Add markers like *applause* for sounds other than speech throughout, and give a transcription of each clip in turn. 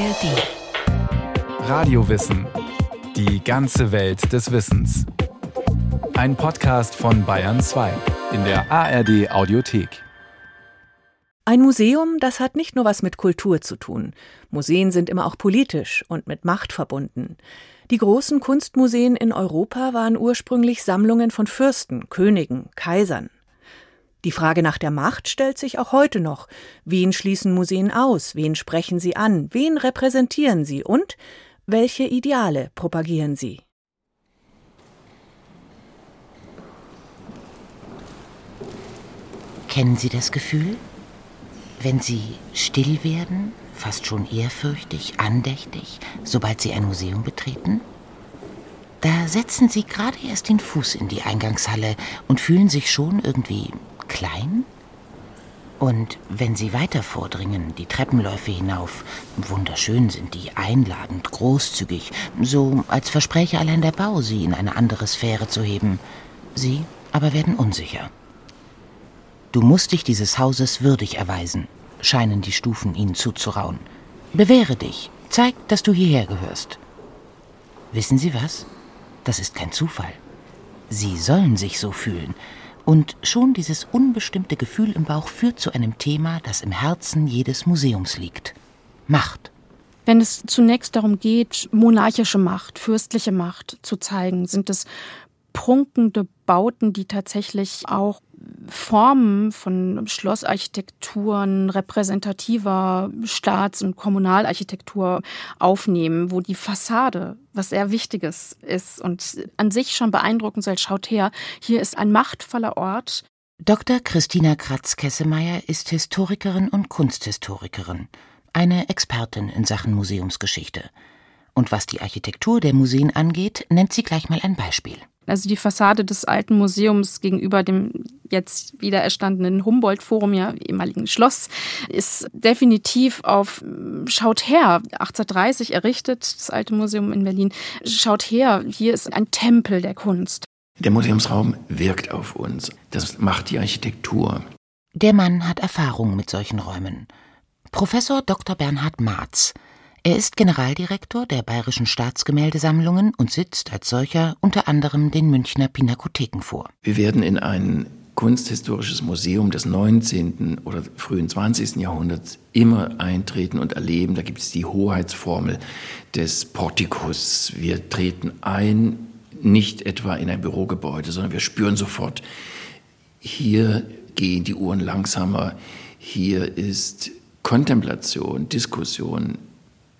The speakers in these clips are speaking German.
ARD. Radiowissen. Die ganze Welt des Wissens. Ein Podcast von Bayern 2 in der ARD Audiothek. Ein Museum, das hat nicht nur was mit Kultur zu tun. Museen sind immer auch politisch und mit Macht verbunden. Die großen Kunstmuseen in Europa waren ursprünglich Sammlungen von Fürsten, Königen, Kaisern. Die Frage nach der Macht stellt sich auch heute noch. Wen schließen Museen aus? Wen sprechen sie an? Wen repräsentieren sie? Und welche Ideale propagieren sie? Kennen Sie das Gefühl? Wenn Sie still werden, fast schon ehrfürchtig, andächtig, sobald Sie ein Museum betreten? Da setzen Sie gerade erst den Fuß in die Eingangshalle und fühlen sich schon irgendwie klein? Und wenn sie weiter vordringen, die Treppenläufe hinauf, wunderschön sind die, einladend, großzügig, so als verspräche allein der Bau, sie in eine andere Sphäre zu heben. Sie aber werden unsicher. Du musst dich dieses Hauses würdig erweisen, scheinen die Stufen ihnen zuzurauen. Bewähre dich, zeig, dass du hierher gehörst. Wissen Sie was? Das ist kein Zufall. Sie sollen sich so fühlen, und schon dieses unbestimmte Gefühl im Bauch führt zu einem Thema, das im Herzen jedes Museums liegt. Macht. Wenn es zunächst darum geht, monarchische Macht, fürstliche Macht zu zeigen, sind es prunkende Bauten, die tatsächlich auch Formen von Schlossarchitekturen, repräsentativer Staats- und Kommunalarchitektur aufnehmen, wo die Fassade was sehr Wichtiges ist und an sich schon beeindruckend soll. Schaut her, hier ist ein machtvoller Ort. Dr. Christina Kratz-Kessemeyer ist Historikerin und Kunsthistorikerin, eine Expertin in Sachen Museumsgeschichte. Und was die Architektur der Museen angeht, nennt sie gleich mal ein Beispiel. Also die Fassade des alten Museums gegenüber dem jetzt wieder erstandenen Humboldt-Forum, ja, ehemaligen Schloss, ist definitiv auf Schaut her, 1830 errichtet, das alte Museum in Berlin. Schaut her, hier ist ein Tempel der Kunst. Der Museumsraum wirkt auf uns. Das macht die Architektur. Der Mann hat Erfahrung mit solchen Räumen. Professor Dr. Bernhard Marz er ist Generaldirektor der Bayerischen Staatsgemäldesammlungen und sitzt als solcher unter anderem den Münchner Pinakotheken vor. Wir werden in ein kunsthistorisches Museum des 19. oder frühen 20. Jahrhunderts immer eintreten und erleben. Da gibt es die Hoheitsformel des Portikus. Wir treten ein, nicht etwa in ein Bürogebäude, sondern wir spüren sofort, hier gehen die Uhren langsamer, hier ist Kontemplation, Diskussion,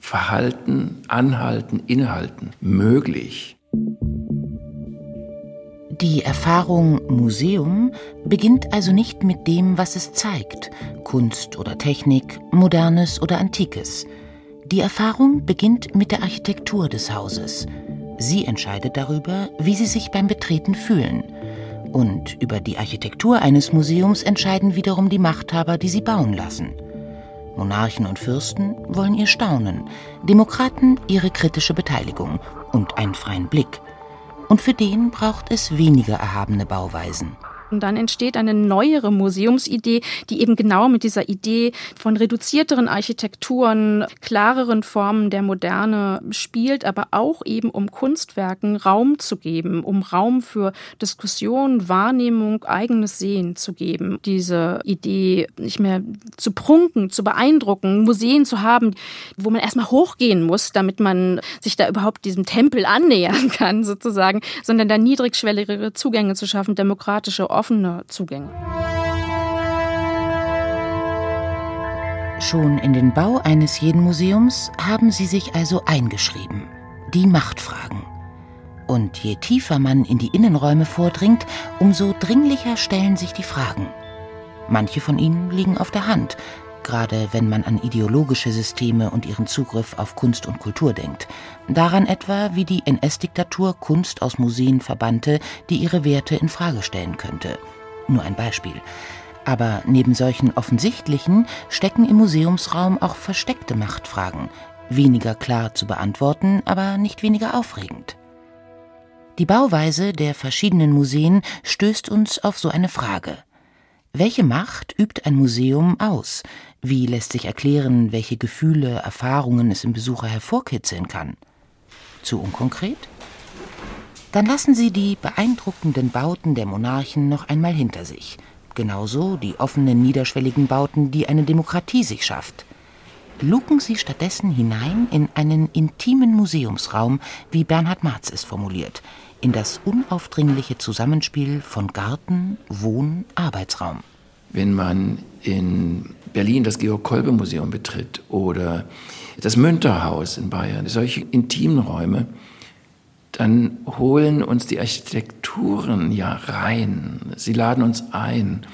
Verhalten, Anhalten, Inhalten möglich. Die Erfahrung Museum beginnt also nicht mit dem, was es zeigt, Kunst oder Technik, Modernes oder Antikes. Die Erfahrung beginnt mit der Architektur des Hauses. Sie entscheidet darüber, wie Sie sich beim Betreten fühlen. Und über die Architektur eines Museums entscheiden wiederum die Machthaber, die sie bauen lassen. Monarchen und Fürsten wollen ihr Staunen, Demokraten ihre kritische Beteiligung und einen freien Blick. Und für den braucht es weniger erhabene Bauweisen. Und dann entsteht eine neuere Museumsidee, die eben genau mit dieser Idee von reduzierteren Architekturen, klareren Formen der Moderne spielt, aber auch eben um Kunstwerken Raum zu geben, um Raum für Diskussion, Wahrnehmung, eigenes Sehen zu geben. Diese Idee nicht mehr zu prunken, zu beeindrucken, Museen zu haben, wo man erstmal hochgehen muss, damit man sich da überhaupt diesem Tempel annähern kann, *laughs* sozusagen, sondern da niedrigschwelligere Zugänge zu schaffen, demokratische offene Zugänge. Schon in den Bau eines jeden Museums haben sie sich also eingeschrieben. Die Machtfragen. Und je tiefer man in die Innenräume vordringt, umso dringlicher stellen sich die Fragen. Manche von ihnen liegen auf der Hand, gerade wenn man an ideologische Systeme und ihren Zugriff auf Kunst und Kultur denkt. Daran etwa, wie die NS-Diktatur Kunst aus Museen verbannte, die ihre Werte in Frage stellen könnte. Nur ein Beispiel. Aber neben solchen offensichtlichen stecken im Museumsraum auch versteckte Machtfragen, weniger klar zu beantworten, aber nicht weniger aufregend. Die Bauweise der verschiedenen Museen stößt uns auf so eine Frage. Welche Macht übt ein Museum aus? Wie lässt sich erklären, welche Gefühle, Erfahrungen es im Besucher hervorkitzeln kann? Zu unkonkret? Dann lassen Sie die beeindruckenden Bauten der Monarchen noch einmal hinter sich. Genauso die offenen, niederschwelligen Bauten, die eine Demokratie sich schafft. Luken Sie stattdessen hinein in einen intimen Museumsraum, wie Bernhard Marz es formuliert, in das unaufdringliche Zusammenspiel von Garten, Wohn, Arbeitsraum. Wenn man in Berlin das Georg-Kolbe-Museum betritt oder das Münterhaus in Bayern, solche intimen Räume, dann holen uns die Architekturen ja rein. Sie laden uns ein.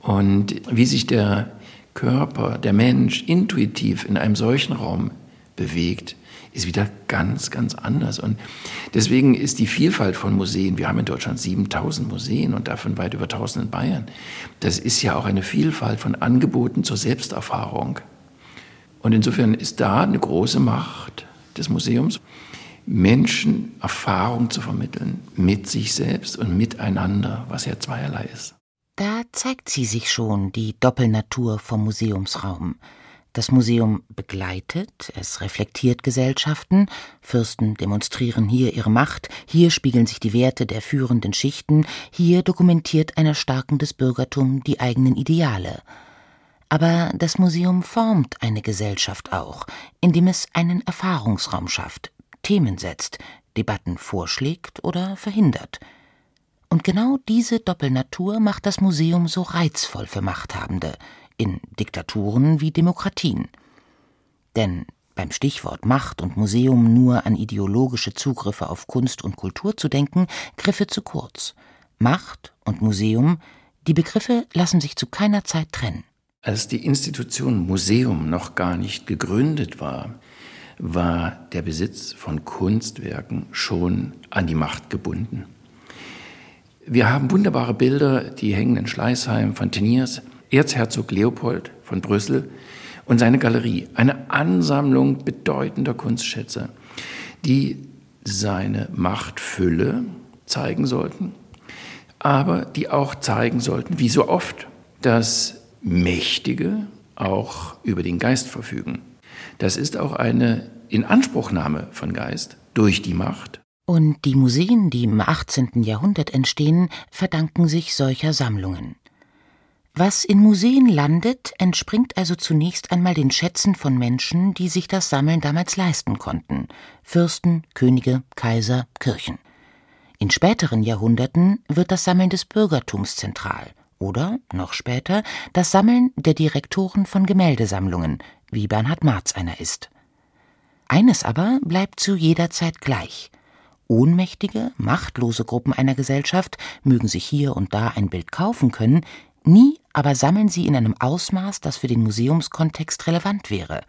Und wie sich der Körper, der Mensch intuitiv in einem solchen Raum bewegt, ist wieder ganz, ganz anders. Und deswegen ist die Vielfalt von Museen, wir haben in Deutschland 7000 Museen und davon weit über 1000 in Bayern, das ist ja auch eine Vielfalt von Angeboten zur Selbsterfahrung. Und insofern ist da eine große Macht des Museums, Menschen Erfahrung zu vermitteln mit sich selbst und miteinander, was ja zweierlei ist. Da zeigt sie sich schon, die Doppelnatur vom Museumsraum. Das Museum begleitet, es reflektiert Gesellschaften, Fürsten demonstrieren hier ihre Macht, hier spiegeln sich die Werte der führenden Schichten, hier dokumentiert ein erstarkendes Bürgertum die eigenen Ideale. Aber das Museum formt eine Gesellschaft auch, indem es einen Erfahrungsraum schafft, Themen setzt, Debatten vorschlägt oder verhindert. Und genau diese Doppelnatur macht das Museum so reizvoll für Machthabende – in Diktaturen wie Demokratien. Denn beim Stichwort Macht und Museum nur an ideologische Zugriffe auf Kunst und Kultur zu denken, griffe zu kurz. Macht und Museum, die Begriffe lassen sich zu keiner Zeit trennen. Als die Institution Museum noch gar nicht gegründet war, war der Besitz von Kunstwerken schon an die Macht gebunden. Wir haben wunderbare Bilder, die hängen in Schleißheim von Teniers, Erzherzog Leopold von Brüssel und seine Galerie, eine Ansammlung bedeutender Kunstschätze, die seine Machtfülle zeigen sollten, aber die auch zeigen sollten, wie so oft, dass Mächtige auch über den Geist verfügen. Das ist auch eine Inanspruchnahme von Geist durch die Macht. Und die Museen, die im 18. Jahrhundert entstehen, verdanken sich solcher Sammlungen. Was in Museen landet, entspringt also zunächst einmal den Schätzen von Menschen, die sich das Sammeln damals leisten konnten Fürsten, Könige, Kaiser, Kirchen. In späteren Jahrhunderten wird das Sammeln des Bürgertums zentral oder, noch später, das Sammeln der Direktoren von Gemäldesammlungen, wie Bernhard Marz einer ist. Eines aber bleibt zu jeder Zeit gleich. Ohnmächtige, machtlose Gruppen einer Gesellschaft mögen sich hier und da ein Bild kaufen können, Nie aber sammeln sie in einem Ausmaß, das für den Museumskontext relevant wäre.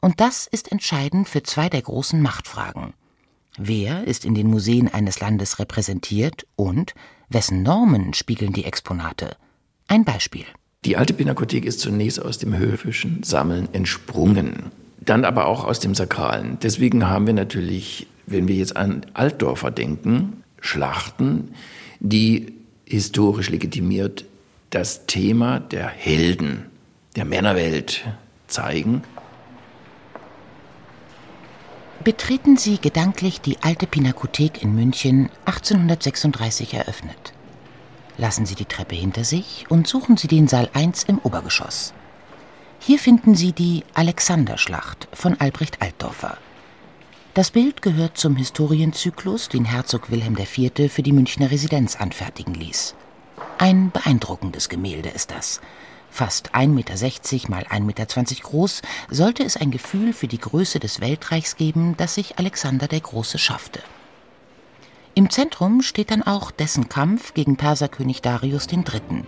Und das ist entscheidend für zwei der großen Machtfragen. Wer ist in den Museen eines Landes repräsentiert und wessen Normen spiegeln die Exponate? Ein Beispiel. Die alte Pinakothek ist zunächst aus dem höfischen Sammeln entsprungen, dann aber auch aus dem Sakralen. Deswegen haben wir natürlich, wenn wir jetzt an Altdorfer denken, Schlachten, die historisch legitimiert das Thema der Helden der Männerwelt zeigen. Betreten Sie gedanklich die alte Pinakothek in München 1836 eröffnet. Lassen Sie die Treppe hinter sich und suchen Sie den Saal 1 im Obergeschoss. Hier finden Sie die Alexanderschlacht von Albrecht Altdorfer. Das Bild gehört zum Historienzyklus, den Herzog Wilhelm IV. für die Münchner Residenz anfertigen ließ. Ein beeindruckendes Gemälde ist das. Fast 1,60 Meter mal 1,20 Meter groß, sollte es ein Gefühl für die Größe des Weltreichs geben, das sich Alexander der Große schaffte. Im Zentrum steht dann auch dessen Kampf gegen Perserkönig Darius III.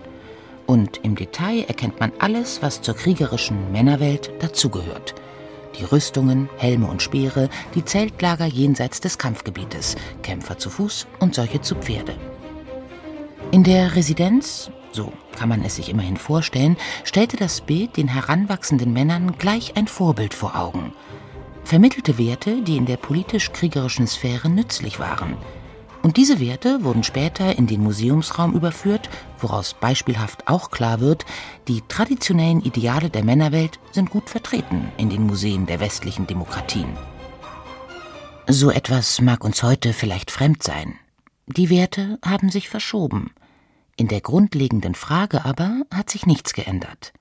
Und im Detail erkennt man alles, was zur kriegerischen Männerwelt dazugehört. Die Rüstungen, Helme und Speere, die Zeltlager jenseits des Kampfgebietes, Kämpfer zu Fuß und solche zu Pferde. In der Residenz, so kann man es sich immerhin vorstellen, stellte das Bild den heranwachsenden Männern gleich ein Vorbild vor Augen. Vermittelte Werte, die in der politisch-kriegerischen Sphäre nützlich waren. Und diese Werte wurden später in den Museumsraum überführt, woraus beispielhaft auch klar wird, die traditionellen Ideale der Männerwelt sind gut vertreten in den Museen der westlichen Demokratien. So etwas mag uns heute vielleicht fremd sein. Die Werte haben sich verschoben. In der grundlegenden Frage aber hat sich nichts geändert.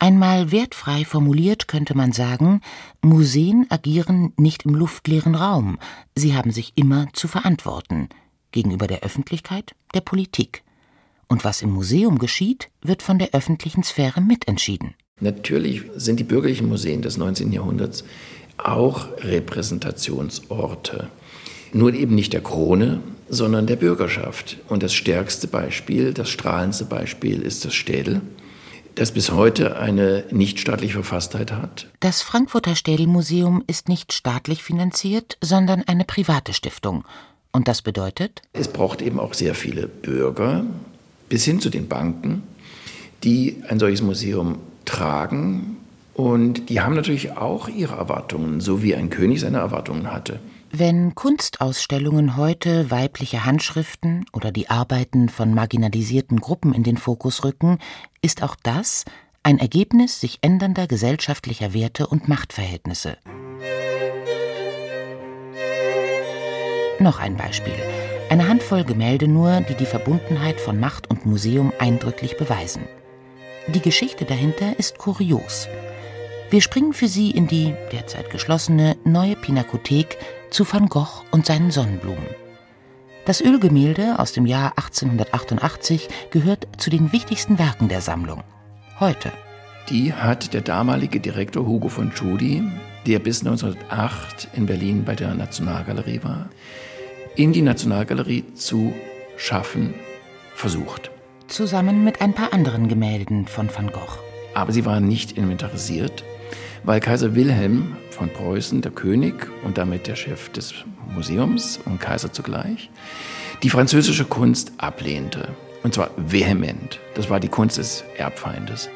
Einmal wertfrei formuliert könnte man sagen, Museen agieren nicht im luftleeren Raum, sie haben sich immer zu verantworten gegenüber der Öffentlichkeit, der Politik. Und was im Museum geschieht, wird von der öffentlichen Sphäre mitentschieden. Natürlich sind die bürgerlichen Museen des 19. Jahrhunderts auch Repräsentationsorte. Nur eben nicht der Krone, sondern der Bürgerschaft. Und das stärkste Beispiel, das strahlendste Beispiel ist das Städel das bis heute eine nichtstaatliche Verfasstheit hat. Das Frankfurter Städelmuseum ist nicht staatlich finanziert, sondern eine private Stiftung. Und das bedeutet? Es braucht eben auch sehr viele Bürger, bis hin zu den Banken, die ein solches Museum tragen. Und die haben natürlich auch ihre Erwartungen, so wie ein König seine Erwartungen hatte. Wenn Kunstausstellungen heute weibliche Handschriften oder die Arbeiten von marginalisierten Gruppen in den Fokus rücken, ist auch das ein Ergebnis sich ändernder gesellschaftlicher Werte und Machtverhältnisse. Noch ein Beispiel. Eine Handvoll Gemälde nur, die die Verbundenheit von Macht und Museum eindrücklich beweisen. Die Geschichte dahinter ist kurios. Wir springen für Sie in die derzeit geschlossene neue Pinakothek zu Van Gogh und seinen Sonnenblumen. Das Ölgemälde aus dem Jahr 1888 gehört zu den wichtigsten Werken der Sammlung. Heute. Die hat der damalige Direktor Hugo von Tschudi, der bis 1908 in Berlin bei der Nationalgalerie war, in die Nationalgalerie zu schaffen versucht. Zusammen mit ein paar anderen Gemälden von Van Gogh. Aber sie waren nicht inventarisiert, weil Kaiser Wilhelm von Preußen, der König und damit der Chef des Museums und Kaiser zugleich, die französische Kunst ablehnte. Und zwar vehement. Das war die Kunst des Erbfeindes.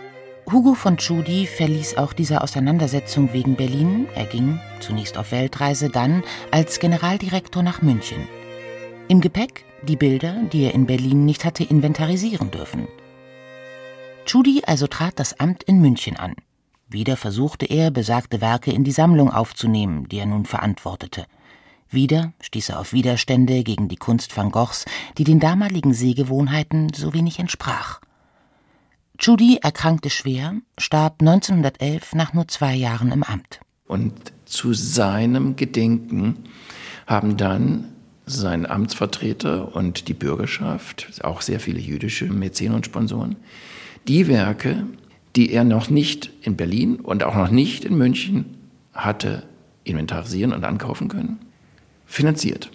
Hugo von Tschudi verließ auch diese Auseinandersetzung wegen Berlin. Er ging zunächst auf Weltreise, dann als Generaldirektor nach München. Im Gepäck die Bilder, die er in Berlin nicht hatte inventarisieren dürfen. Tschudi also trat das Amt in München an. Wieder versuchte er, besagte Werke in die Sammlung aufzunehmen, die er nun verantwortete. Wieder stieß er auf Widerstände gegen die Kunst van Goghs, die den damaligen Sehgewohnheiten so wenig entsprach. Judy erkrankte schwer, starb 1911 nach nur zwei Jahren im Amt. Und zu seinem Gedenken haben dann sein Amtsvertreter und die Bürgerschaft, auch sehr viele jüdische Mäzen und Sponsoren, die Werke, die er noch nicht in Berlin und auch noch nicht in München hatte inventarisieren und ankaufen können, finanziert.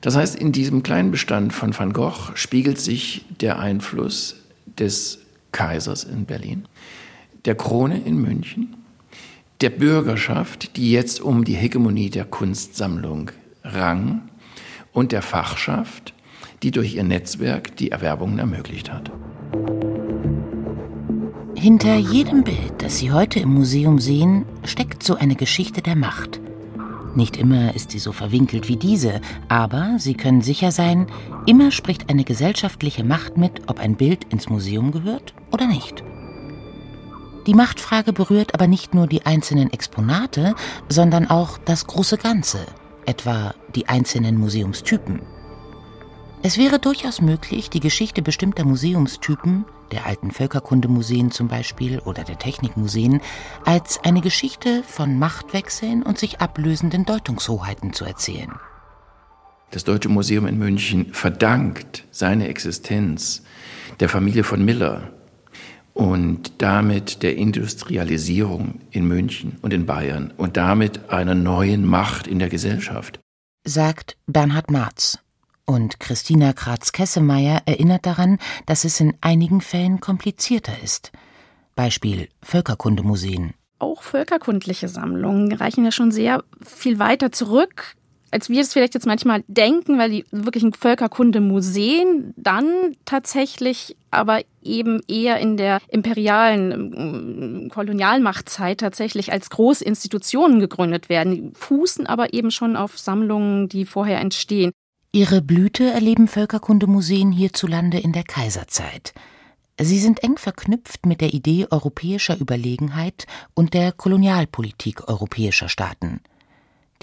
Das heißt, in diesem kleinen Bestand von Van Gogh spiegelt sich der Einfluss des Kaisers in Berlin, der Krone in München, der Bürgerschaft, die jetzt um die Hegemonie der Kunstsammlung rang, und der Fachschaft, die durch ihr Netzwerk die Erwerbungen ermöglicht hat. Hinter jedem Bild, das Sie heute im Museum sehen, steckt so eine Geschichte der Macht. Nicht immer ist sie so verwinkelt wie diese, aber Sie können sicher sein, immer spricht eine gesellschaftliche Macht mit, ob ein Bild ins Museum gehört oder nicht. Die Machtfrage berührt aber nicht nur die einzelnen Exponate, sondern auch das große Ganze, etwa die einzelnen Museumstypen. Es wäre durchaus möglich, die Geschichte bestimmter Museumstypen, der alten Völkerkundemuseen zum Beispiel oder der Technikmuseen, als eine Geschichte von Machtwechseln und sich ablösenden Deutungshoheiten zu erzählen. Das Deutsche Museum in München verdankt seine Existenz der Familie von Miller und damit der Industrialisierung in München und in Bayern und damit einer neuen Macht in der Gesellschaft. Sagt Bernhard Marz, und Christina Kratz-Kessemeyer erinnert daran, dass es in einigen Fällen komplizierter ist. Beispiel Völkerkundemuseen. Auch völkerkundliche Sammlungen reichen ja schon sehr viel weiter zurück, als wir es vielleicht jetzt manchmal denken, weil die wirklichen Völkerkundemuseen dann tatsächlich aber eben eher in der imperialen Kolonialmachtzeit tatsächlich als Großinstitutionen gegründet werden, fußen aber eben schon auf Sammlungen, die vorher entstehen. Ihre Blüte erleben Völkerkundemuseen hierzulande in der Kaiserzeit. Sie sind eng verknüpft mit der Idee europäischer Überlegenheit und der Kolonialpolitik europäischer Staaten.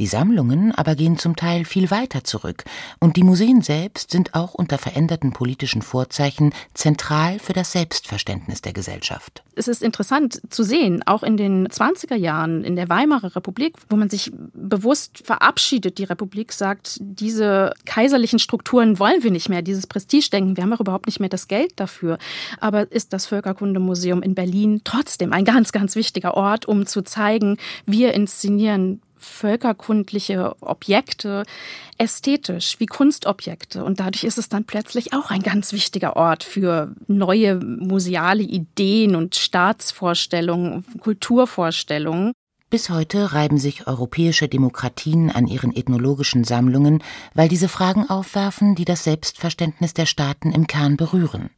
Die Sammlungen aber gehen zum Teil viel weiter zurück, und die Museen selbst sind auch unter veränderten politischen Vorzeichen zentral für das Selbstverständnis der Gesellschaft. Es ist interessant zu sehen, auch in den 20er Jahren in der Weimarer Republik, wo man sich bewusst verabschiedet, die Republik sagt, diese kaiserlichen Strukturen wollen wir nicht mehr, dieses Prestigedenken, wir haben auch überhaupt nicht mehr das Geld dafür. Aber ist das Völkerkundemuseum in Berlin trotzdem ein ganz, ganz wichtiger Ort, um zu zeigen, wir inszenieren völkerkundliche Objekte ästhetisch wie Kunstobjekte. Und dadurch ist es dann plötzlich auch ein ganz wichtiger Ort für neue museale Ideen und Staatsvorstellungen, Kulturvorstellungen. Bis heute reiben sich europäische Demokratien an ihren ethnologischen Sammlungen, weil diese Fragen aufwerfen, die das Selbstverständnis der Staaten im Kern berühren.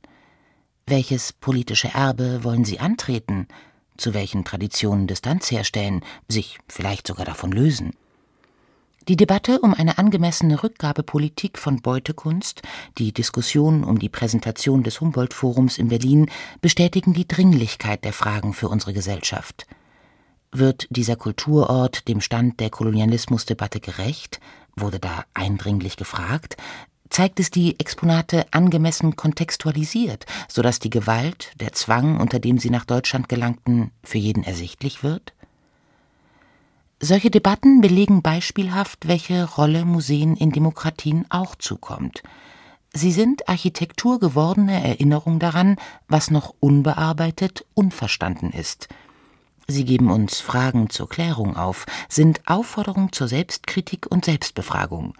Welches politische Erbe wollen sie antreten? Zu welchen Traditionen Distanz herstellen, sich vielleicht sogar davon lösen. Die Debatte um eine angemessene Rückgabepolitik von Beutekunst, die Diskussion um die Präsentation des Humboldt-Forums in Berlin bestätigen die Dringlichkeit der Fragen für unsere Gesellschaft. Wird dieser Kulturort dem Stand der Kolonialismusdebatte gerecht? Wurde da eindringlich gefragt? Zeigt es die Exponate angemessen kontextualisiert, sodass die Gewalt, der Zwang, unter dem sie nach Deutschland gelangten, für jeden ersichtlich wird? Solche Debatten belegen beispielhaft, welche Rolle Museen in Demokratien auch zukommt. Sie sind architekturgewordene Erinnerung daran, was noch unbearbeitet, unverstanden ist. Sie geben uns Fragen zur Klärung auf, sind Aufforderung zur Selbstkritik und Selbstbefragung.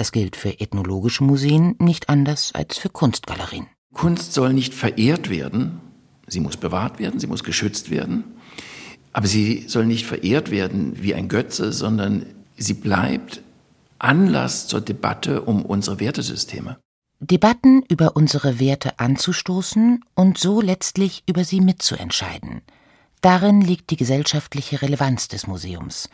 Das gilt für ethnologische Museen nicht anders als für Kunstgalerien. Kunst soll nicht verehrt werden, sie muss bewahrt werden, sie muss geschützt werden, aber sie soll nicht verehrt werden wie ein Götze, sondern sie bleibt Anlass zur Debatte um unsere Wertesysteme. Debatten über unsere Werte anzustoßen und so letztlich über sie mitzuentscheiden. Darin liegt die gesellschaftliche Relevanz des Museums,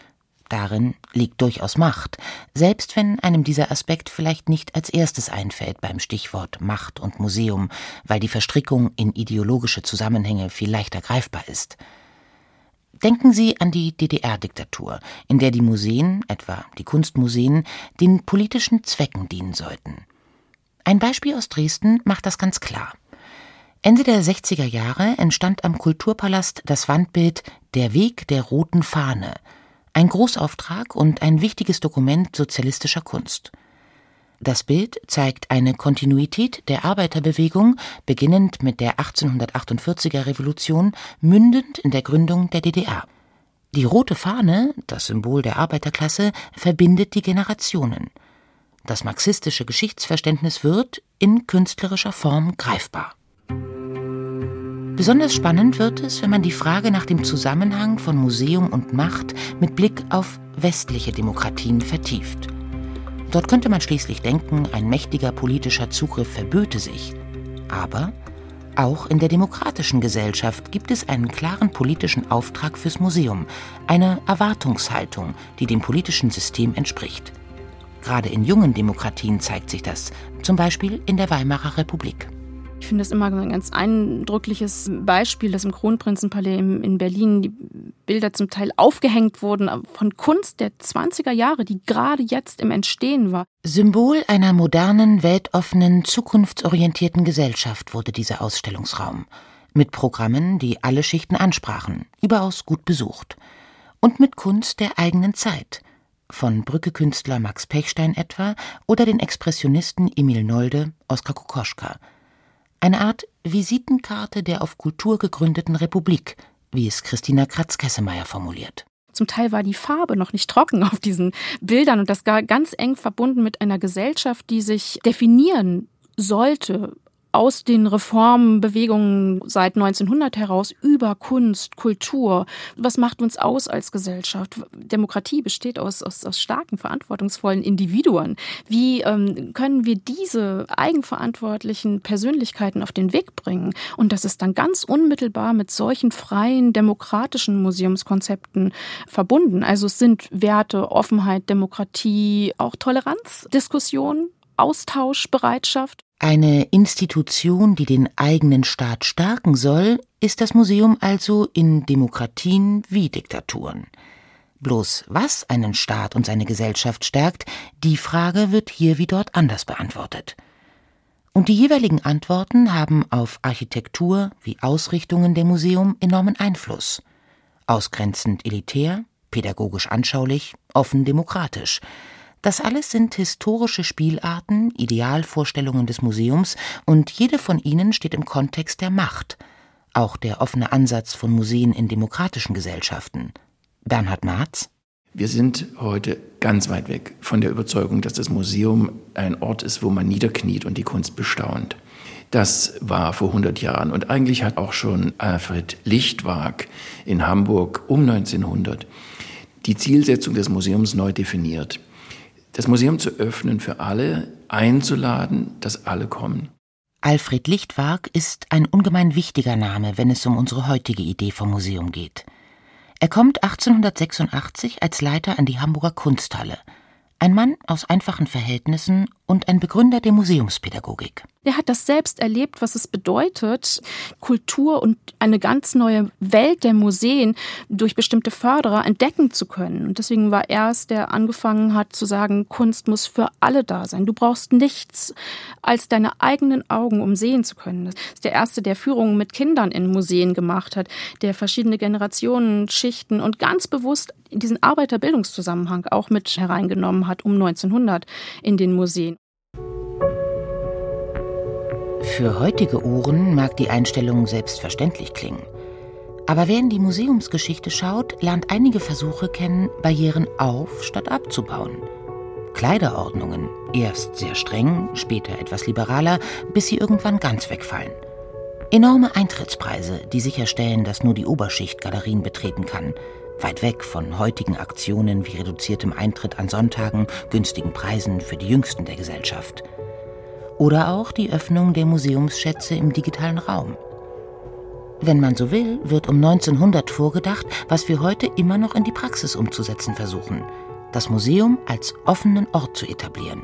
Darin liegt durchaus Macht, selbst wenn einem dieser Aspekt vielleicht nicht als erstes einfällt beim Stichwort Macht und Museum, weil die Verstrickung in ideologische Zusammenhänge viel leichter greifbar ist. Denken Sie an die DDR-Diktatur, in der die Museen, etwa die Kunstmuseen, den politischen Zwecken dienen sollten. Ein Beispiel aus Dresden macht das ganz klar. Ende der 60er Jahre entstand am Kulturpalast das Wandbild Der Weg der roten Fahne – ein Großauftrag und ein wichtiges Dokument sozialistischer Kunst. Das Bild zeigt eine Kontinuität der Arbeiterbewegung, beginnend mit der 1848er Revolution, mündend in der Gründung der DDR. Die rote Fahne, das Symbol der Arbeiterklasse, verbindet die Generationen. Das marxistische Geschichtsverständnis wird in künstlerischer Form greifbar. Besonders spannend wird es, wenn man die Frage nach dem Zusammenhang von Museum und Macht mit Blick auf westliche Demokratien vertieft. Dort könnte man schließlich denken, ein mächtiger politischer Zugriff verböte sich. Aber auch in der demokratischen Gesellschaft gibt es einen klaren politischen Auftrag fürs Museum, eine Erwartungshaltung, die dem politischen System entspricht. Gerade in jungen Demokratien zeigt sich das, zum Beispiel in der Weimarer Republik. Ich finde das immer ein ganz eindrückliches Beispiel, dass im Kronprinzenpalais in Berlin die Bilder zum Teil aufgehängt wurden von Kunst der 20er Jahre, die gerade jetzt im Entstehen war. Symbol einer modernen, weltoffenen, zukunftsorientierten Gesellschaft wurde dieser Ausstellungsraum. Mit Programmen, die alle Schichten ansprachen, überaus gut besucht. Und mit Kunst der eigenen Zeit von Brückekünstler Max Pechstein etwa oder den Expressionisten Emil Nolde, Oskar Kokoschka – eine Art Visitenkarte der auf Kultur gegründeten Republik, wie es Christina Kratz-Kessemeyer formuliert. Zum Teil war die Farbe noch nicht trocken auf diesen Bildern und das gar ganz eng verbunden mit einer Gesellschaft, die sich definieren sollte aus den Reformbewegungen seit 1900 heraus über Kunst, Kultur. Was macht uns aus als Gesellschaft? Demokratie besteht aus, aus, aus starken, verantwortungsvollen Individuen. Wie ähm, können wir diese eigenverantwortlichen Persönlichkeiten auf den Weg bringen? Und das ist dann ganz unmittelbar mit solchen freien, demokratischen Museumskonzepten verbunden. Also es sind Werte, Offenheit, Demokratie, auch Toleranz, Diskussion, Austauschbereitschaft. Eine Institution, die den eigenen Staat stärken soll, ist das Museum also in Demokratien wie Diktaturen. Bloß was einen Staat und seine Gesellschaft stärkt, die Frage wird hier wie dort anders beantwortet. Und die jeweiligen Antworten haben auf Architektur wie Ausrichtungen der Museum enormen Einfluss. Ausgrenzend elitär, pädagogisch anschaulich, offen demokratisch – das alles sind historische Spielarten, Idealvorstellungen des Museums, und jede von ihnen steht im Kontext der Macht, auch der offene Ansatz von Museen in demokratischen Gesellschaften. Bernhard Marz wir sind heute ganz weit weg von der Überzeugung, dass das Museum ein Ort ist, wo man niederkniet und die Kunst bestaunt. Das war vor 100 Jahren und eigentlich hat auch schon Alfred Lichtwag in Hamburg um 1900 die Zielsetzung des Museums neu definiert das Museum zu öffnen für alle, einzuladen, dass alle kommen. Alfred Lichtwag ist ein ungemein wichtiger Name, wenn es um unsere heutige Idee vom Museum geht. Er kommt 1886 als Leiter an die Hamburger Kunsthalle. Ein Mann aus einfachen Verhältnissen und ein Begründer der Museumspädagogik. Er hat das selbst erlebt, was es bedeutet, Kultur und eine ganz neue Welt der Museen durch bestimmte Förderer entdecken zu können. Und deswegen war er es, der angefangen hat zu sagen, Kunst muss für alle da sein. Du brauchst nichts als deine eigenen Augen, um sehen zu können. Das ist der erste, der Führungen mit Kindern in Museen gemacht hat, der verschiedene Generationen, Schichten und ganz bewusst diesen Arbeiterbildungszusammenhang auch mit hereingenommen hat um 1900 in den Museen. Für heutige Ohren mag die Einstellung selbstverständlich klingen. Aber wer in die Museumsgeschichte schaut, lernt einige Versuche kennen, Barrieren auf statt abzubauen. Kleiderordnungen, erst sehr streng, später etwas liberaler, bis sie irgendwann ganz wegfallen. Enorme Eintrittspreise, die sicherstellen, dass nur die Oberschicht Galerien betreten kann, weit weg von heutigen Aktionen wie reduziertem Eintritt an Sonntagen, günstigen Preisen für die Jüngsten der Gesellschaft – oder auch die Öffnung der Museumsschätze im digitalen Raum. Wenn man so will, wird um 1900 vorgedacht, was wir heute immer noch in die Praxis umzusetzen versuchen, das Museum als offenen Ort zu etablieren.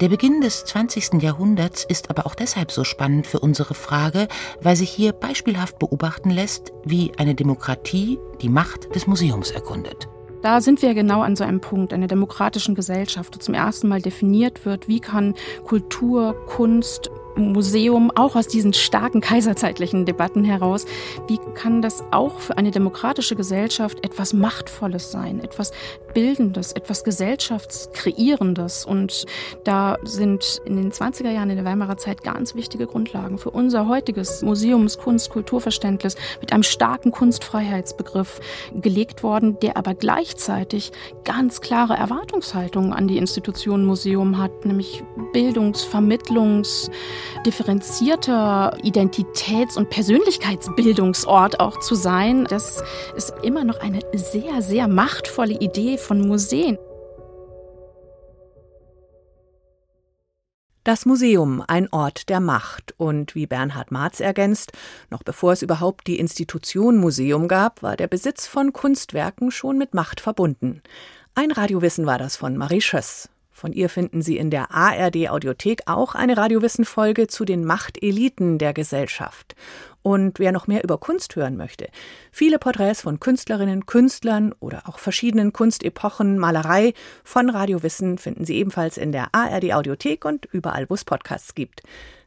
Der Beginn des 20. Jahrhunderts ist aber auch deshalb so spannend für unsere Frage, weil sich hier beispielhaft beobachten lässt, wie eine Demokratie die Macht des Museums erkundet. Da sind wir genau an so einem Punkt einer demokratischen Gesellschaft, wo zum ersten Mal definiert wird, wie kann Kultur, Kunst, Museum, auch aus diesen starken kaiserzeitlichen Debatten heraus, wie kann das auch für eine demokratische Gesellschaft etwas Machtvolles sein, etwas Bildendes, etwas Gesellschaftskreierendes. Und da sind in den 20er Jahren in der Weimarer Zeit ganz wichtige Grundlagen für unser heutiges Museums-, Kunst-, Kulturverständnis mit einem starken Kunstfreiheitsbegriff gelegt worden, der aber gleichzeitig ganz klare Erwartungshaltungen an die Institution Museum hat, nämlich Bildungs-, Vermittlungs-, differenzierter Identitäts- und Persönlichkeitsbildungsort auch zu sein. Das ist immer noch eine sehr, sehr machtvolle Idee von Museen. Das Museum, ein Ort der Macht. Und wie Bernhard Marz ergänzt, noch bevor es überhaupt die Institution Museum gab, war der Besitz von Kunstwerken schon mit Macht verbunden. Ein Radiowissen war das von Marie Schöss. Von ihr finden Sie in der ARD Audiothek auch eine Radiowissen-Folge zu den Machteliten der Gesellschaft. Und wer noch mehr über Kunst hören möchte, viele Porträts von Künstlerinnen, Künstlern oder auch verschiedenen Kunstepochen, Malerei von Radiowissen finden Sie ebenfalls in der ARD Audiothek und überall, wo es Podcasts gibt.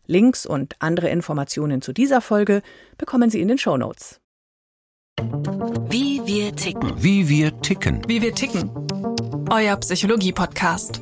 Links und andere Informationen zu dieser Folge bekommen Sie in den Show Notes. Wie wir ticken. Wie wir ticken. Wie wir ticken. Euer Psychologie-Podcast